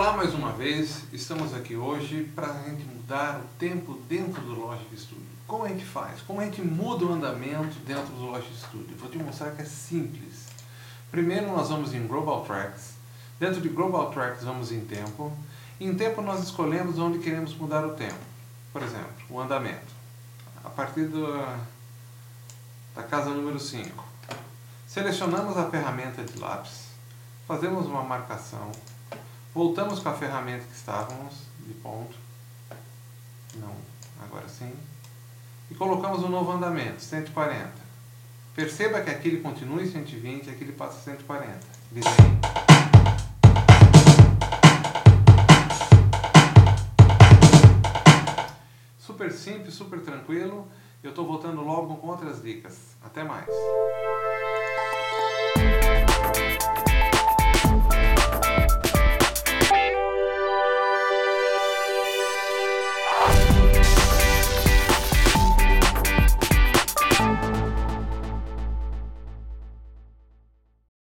Olá mais uma vez, estamos aqui hoje para a gente mudar o tempo dentro do Logic Studio. Como a gente faz? Como a gente muda o andamento dentro do Logic Studio? Vou te mostrar que é simples. Primeiro nós vamos em Global Tracks, dentro de Global Tracks vamos em Tempo. Em Tempo nós escolhemos onde queremos mudar o tempo. Por exemplo, o andamento. A partir do, da casa número 5. Selecionamos a ferramenta de lápis, fazemos uma marcação, Voltamos com a ferramenta que estávamos, de ponto. Não, agora sim. E colocamos um novo andamento, 140. Perceba que aqui ele continua em 120 e aqui ele passa 140. Desenhe. Super simples, super tranquilo. Eu estou voltando logo com outras dicas. Até mais.